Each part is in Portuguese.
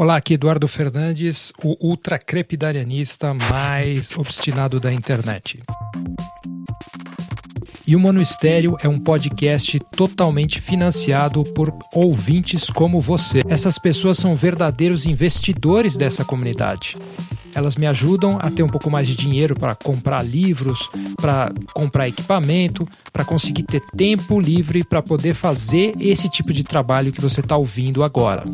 Olá, aqui Eduardo Fernandes, o ultracrepidarianista mais obstinado da internet. E o Monistério é um podcast totalmente financiado por ouvintes como você. Essas pessoas são verdadeiros investidores dessa comunidade. Elas me ajudam a ter um pouco mais de dinheiro para comprar livros, para comprar equipamento, para conseguir ter tempo livre para poder fazer esse tipo de trabalho que você está ouvindo agora.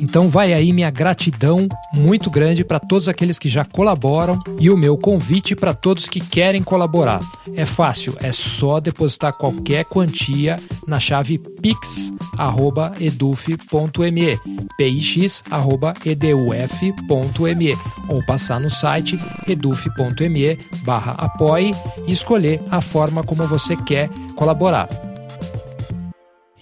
Então vai aí minha gratidão muito grande para todos aqueles que já colaboram e o meu convite para todos que querem colaborar. É fácil, é só depositar qualquer quantia na chave pix@eduf.me, pix@eduf.me ou passar no site eduf.me/apoie e escolher a forma como você quer colaborar.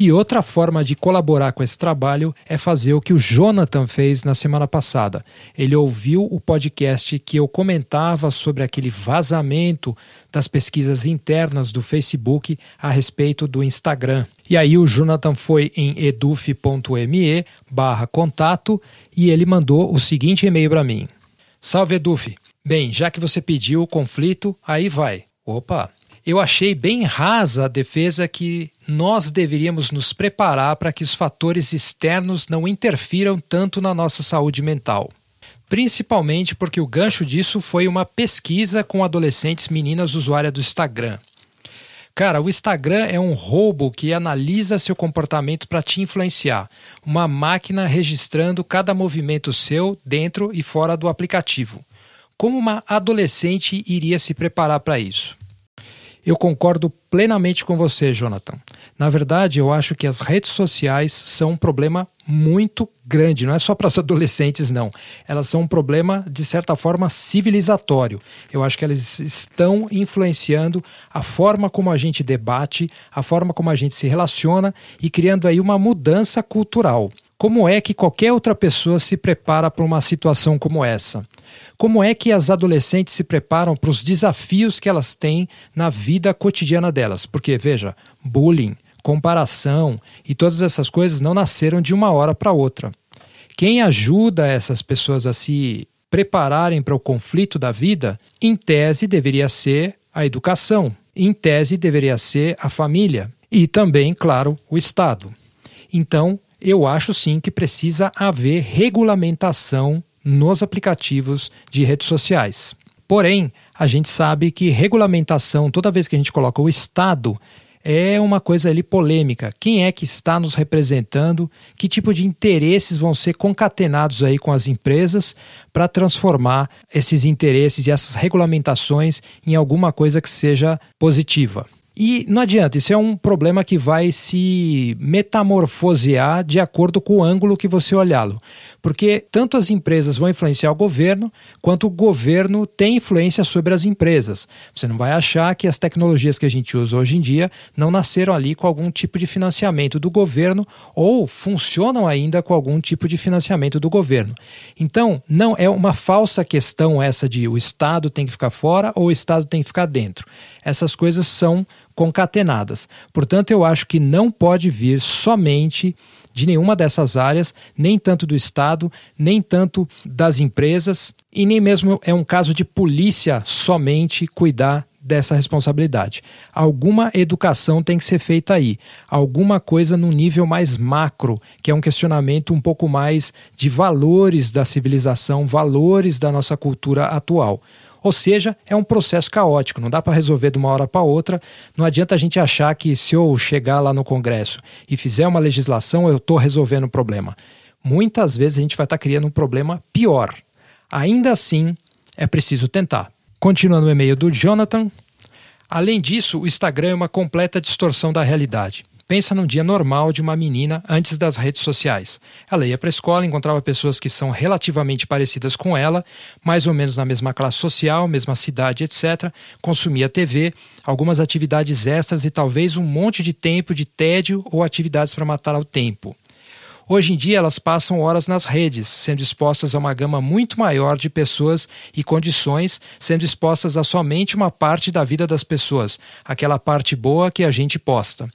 E outra forma de colaborar com esse trabalho é fazer o que o Jonathan fez na semana passada. Ele ouviu o podcast que eu comentava sobre aquele vazamento das pesquisas internas do Facebook a respeito do Instagram. E aí o Jonathan foi em eduf.me barra contato e ele mandou o seguinte e-mail para mim. Salve Eduf! Bem, já que você pediu o conflito, aí vai. Opa! Eu achei bem rasa a defesa que nós deveríamos nos preparar para que os fatores externos não interfiram tanto na nossa saúde mental. Principalmente porque o gancho disso foi uma pesquisa com adolescentes meninas usuárias do Instagram. Cara, o Instagram é um roubo que analisa seu comportamento para te influenciar. Uma máquina registrando cada movimento seu dentro e fora do aplicativo. Como uma adolescente iria se preparar para isso? Eu concordo plenamente com você, Jonathan. Na verdade, eu acho que as redes sociais são um problema muito grande, não é só para os adolescentes, não. Elas são um problema, de certa forma, civilizatório. Eu acho que elas estão influenciando a forma como a gente debate, a forma como a gente se relaciona e criando aí uma mudança cultural. Como é que qualquer outra pessoa se prepara para uma situação como essa? Como é que as adolescentes se preparam para os desafios que elas têm na vida cotidiana delas? Porque, veja, bullying, comparação e todas essas coisas não nasceram de uma hora para outra. Quem ajuda essas pessoas a se prepararem para o conflito da vida, em tese deveria ser a educação, em tese deveria ser a família e também, claro, o Estado. Então, eu acho sim que precisa haver regulamentação nos aplicativos de redes sociais. Porém, a gente sabe que regulamentação, toda vez que a gente coloca o Estado, é uma coisa ali polêmica. Quem é que está nos representando? Que tipo de interesses vão ser concatenados aí com as empresas para transformar esses interesses e essas regulamentações em alguma coisa que seja positiva? E não adianta, isso é um problema que vai se metamorfosear de acordo com o ângulo que você olhá-lo. Porque tanto as empresas vão influenciar o governo, quanto o governo tem influência sobre as empresas. Você não vai achar que as tecnologias que a gente usa hoje em dia não nasceram ali com algum tipo de financiamento do governo ou funcionam ainda com algum tipo de financiamento do governo. Então, não é uma falsa questão essa de o Estado tem que ficar fora ou o Estado tem que ficar dentro. Essas coisas são concatenadas. Portanto, eu acho que não pode vir somente de nenhuma dessas áreas, nem tanto do Estado, nem tanto das empresas, e nem mesmo é um caso de polícia somente cuidar dessa responsabilidade. Alguma educação tem que ser feita aí, alguma coisa no nível mais macro, que é um questionamento um pouco mais de valores da civilização, valores da nossa cultura atual. Ou seja, é um processo caótico, não dá para resolver de uma hora para outra. Não adianta a gente achar que se eu chegar lá no Congresso e fizer uma legislação, eu estou resolvendo o problema. Muitas vezes a gente vai estar tá criando um problema pior. Ainda assim, é preciso tentar. Continuando o e-mail do Jonathan. Além disso, o Instagram é uma completa distorção da realidade. Pensa num dia normal de uma menina antes das redes sociais. Ela ia para a escola, encontrava pessoas que são relativamente parecidas com ela, mais ou menos na mesma classe social, mesma cidade, etc. Consumia TV, algumas atividades extras e talvez um monte de tempo de tédio ou atividades para matar o tempo. Hoje em dia, elas passam horas nas redes, sendo expostas a uma gama muito maior de pessoas e condições, sendo expostas a somente uma parte da vida das pessoas, aquela parte boa que a gente posta.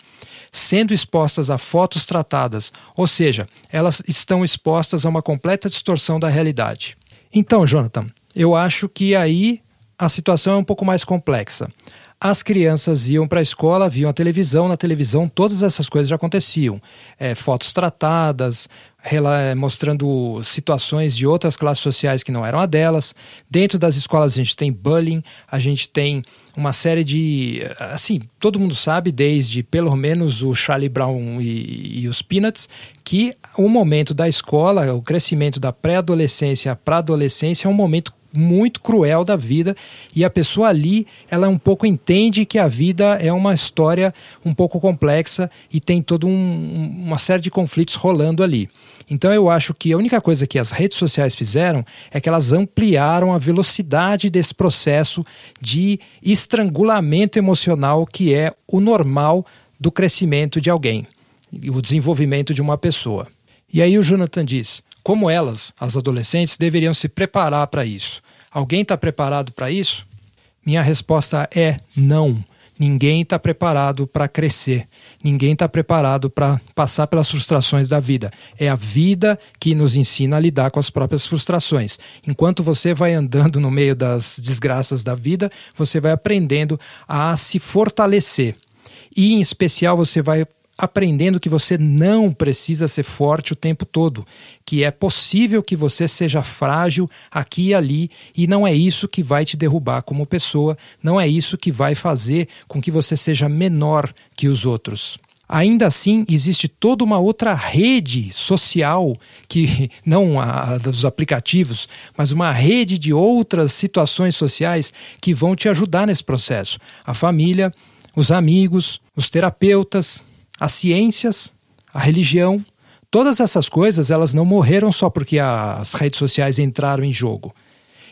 Sendo expostas a fotos tratadas, ou seja, elas estão expostas a uma completa distorção da realidade. Então, Jonathan, eu acho que aí a situação é um pouco mais complexa. As crianças iam para a escola, viam a televisão, na televisão todas essas coisas já aconteciam. É, fotos tratadas, mostrando situações de outras classes sociais que não eram a delas. Dentro das escolas a gente tem bullying, a gente tem uma série de. Assim, todo mundo sabe, desde pelo menos o Charlie Brown e, e os Peanuts, que o momento da escola, o crescimento da pré-adolescência para a adolescência é um momento muito cruel da vida e a pessoa ali ela um pouco entende que a vida é uma história um pouco complexa e tem toda um, uma série de conflitos rolando ali. Então eu acho que a única coisa que as redes sociais fizeram é que elas ampliaram a velocidade desse processo de estrangulamento emocional que é o normal do crescimento de alguém, o desenvolvimento de uma pessoa. E aí o Jonathan diz: como elas, as adolescentes, deveriam se preparar para isso. Alguém está preparado para isso? Minha resposta é não. Ninguém está preparado para crescer. Ninguém está preparado para passar pelas frustrações da vida. É a vida que nos ensina a lidar com as próprias frustrações. Enquanto você vai andando no meio das desgraças da vida, você vai aprendendo a se fortalecer. E, em especial, você vai aprendendo que você não precisa ser forte o tempo todo, que é possível que você seja frágil aqui e ali e não é isso que vai te derrubar como pessoa, não é isso que vai fazer com que você seja menor que os outros. Ainda assim, existe toda uma outra rede social, que não a dos aplicativos, mas uma rede de outras situações sociais que vão te ajudar nesse processo. A família, os amigos, os terapeutas, as ciências, a religião, todas essas coisas elas não morreram só porque as redes sociais entraram em jogo.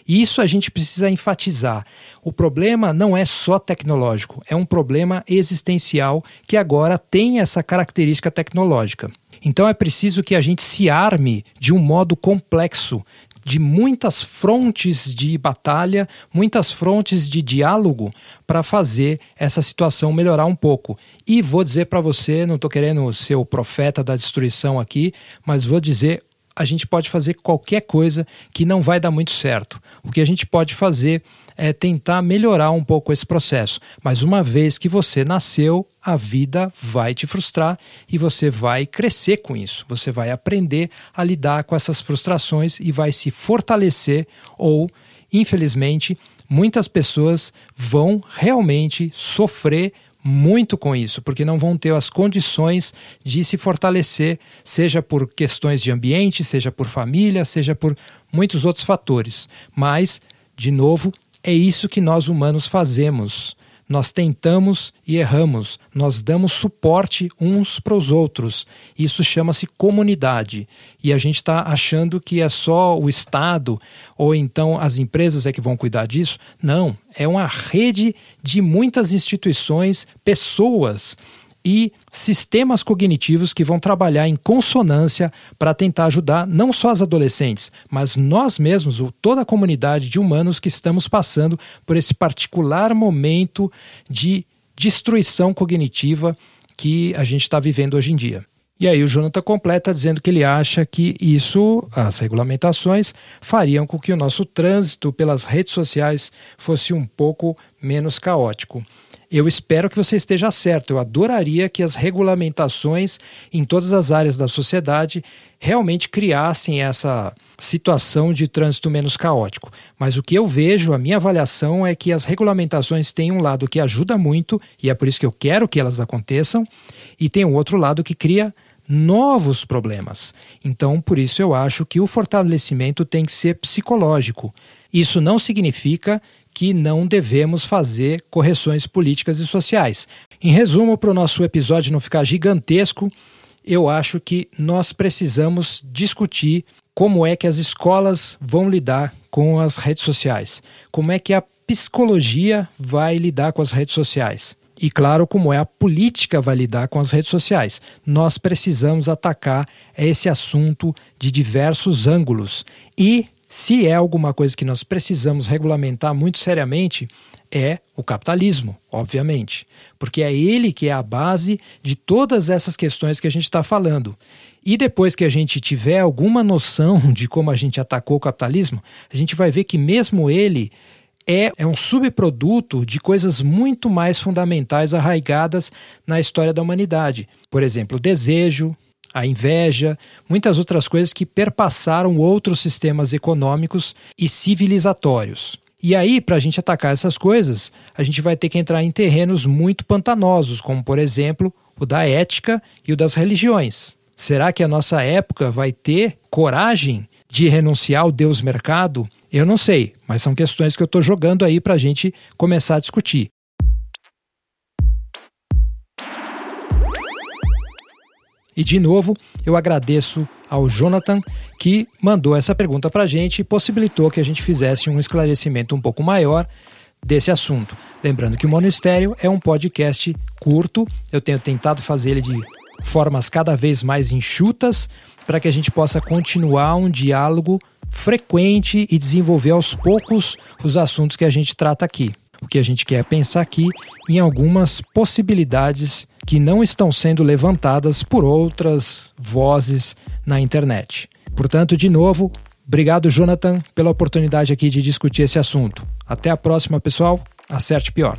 Isso a gente precisa enfatizar. O problema não é só tecnológico, é um problema existencial que agora tem essa característica tecnológica. Então é preciso que a gente se arme de um modo complexo, de muitas frontes de batalha, muitas frontes de diálogo para fazer essa situação melhorar um pouco. E vou dizer para você, não estou querendo ser o profeta da destruição aqui, mas vou dizer a gente pode fazer qualquer coisa que não vai dar muito certo. O que a gente pode fazer é tentar melhorar um pouco esse processo. Mas uma vez que você nasceu, a vida vai te frustrar e você vai crescer com isso. Você vai aprender a lidar com essas frustrações e vai se fortalecer ou, infelizmente, muitas pessoas vão realmente sofrer muito com isso, porque não vão ter as condições de se fortalecer, seja por questões de ambiente, seja por família, seja por muitos outros fatores. Mas, de novo, é isso que nós humanos fazemos. Nós tentamos e erramos, nós damos suporte uns para os outros. Isso chama-se comunidade. E a gente está achando que é só o Estado ou então as empresas é que vão cuidar disso. Não, é uma rede de muitas instituições, pessoas e sistemas cognitivos que vão trabalhar em consonância para tentar ajudar não só as adolescentes, mas nós mesmos, toda a comunidade de humanos que estamos passando por esse particular momento de destruição cognitiva que a gente está vivendo hoje em dia. E aí o Jonathan completa dizendo que ele acha que isso, as regulamentações, fariam com que o nosso trânsito pelas redes sociais fosse um pouco menos caótico. Eu espero que você esteja certo. Eu adoraria que as regulamentações em todas as áreas da sociedade realmente criassem essa situação de trânsito menos caótico. Mas o que eu vejo, a minha avaliação é que as regulamentações têm um lado que ajuda muito, e é por isso que eu quero que elas aconteçam, e tem um outro lado que cria novos problemas. Então, por isso eu acho que o fortalecimento tem que ser psicológico. Isso não significa que não devemos fazer correções políticas e sociais. Em resumo, para o nosso episódio não ficar gigantesco, eu acho que nós precisamos discutir como é que as escolas vão lidar com as redes sociais, como é que a psicologia vai lidar com as redes sociais. E claro, como é a política vai lidar com as redes sociais. Nós precisamos atacar esse assunto de diversos ângulos. E se é alguma coisa que nós precisamos regulamentar muito seriamente, é o capitalismo, obviamente. Porque é ele que é a base de todas essas questões que a gente está falando. E depois que a gente tiver alguma noção de como a gente atacou o capitalismo, a gente vai ver que mesmo ele é, é um subproduto de coisas muito mais fundamentais arraigadas na história da humanidade. Por exemplo, o desejo, a inveja, muitas outras coisas que perpassaram outros sistemas econômicos e civilizatórios. E aí, para a gente atacar essas coisas, a gente vai ter que entrar em terrenos muito pantanosos, como, por exemplo, o da ética e o das religiões. Será que a nossa época vai ter coragem de renunciar ao Deus mercado eu não sei, mas são questões que eu estou jogando aí para a gente começar a discutir. E de novo, eu agradeço ao Jonathan que mandou essa pergunta para a gente e possibilitou que a gente fizesse um esclarecimento um pouco maior desse assunto. Lembrando que o Monistério é um podcast curto, eu tenho tentado fazer ele de formas cada vez mais enxutas para que a gente possa continuar um diálogo frequente e desenvolver aos poucos os assuntos que a gente trata aqui o que a gente quer é pensar aqui em algumas possibilidades que não estão sendo levantadas por outras vozes na internet. Portanto, de novo, obrigado, Jonathan, pela oportunidade aqui de discutir esse assunto. Até a próxima, pessoal. Acerte pior.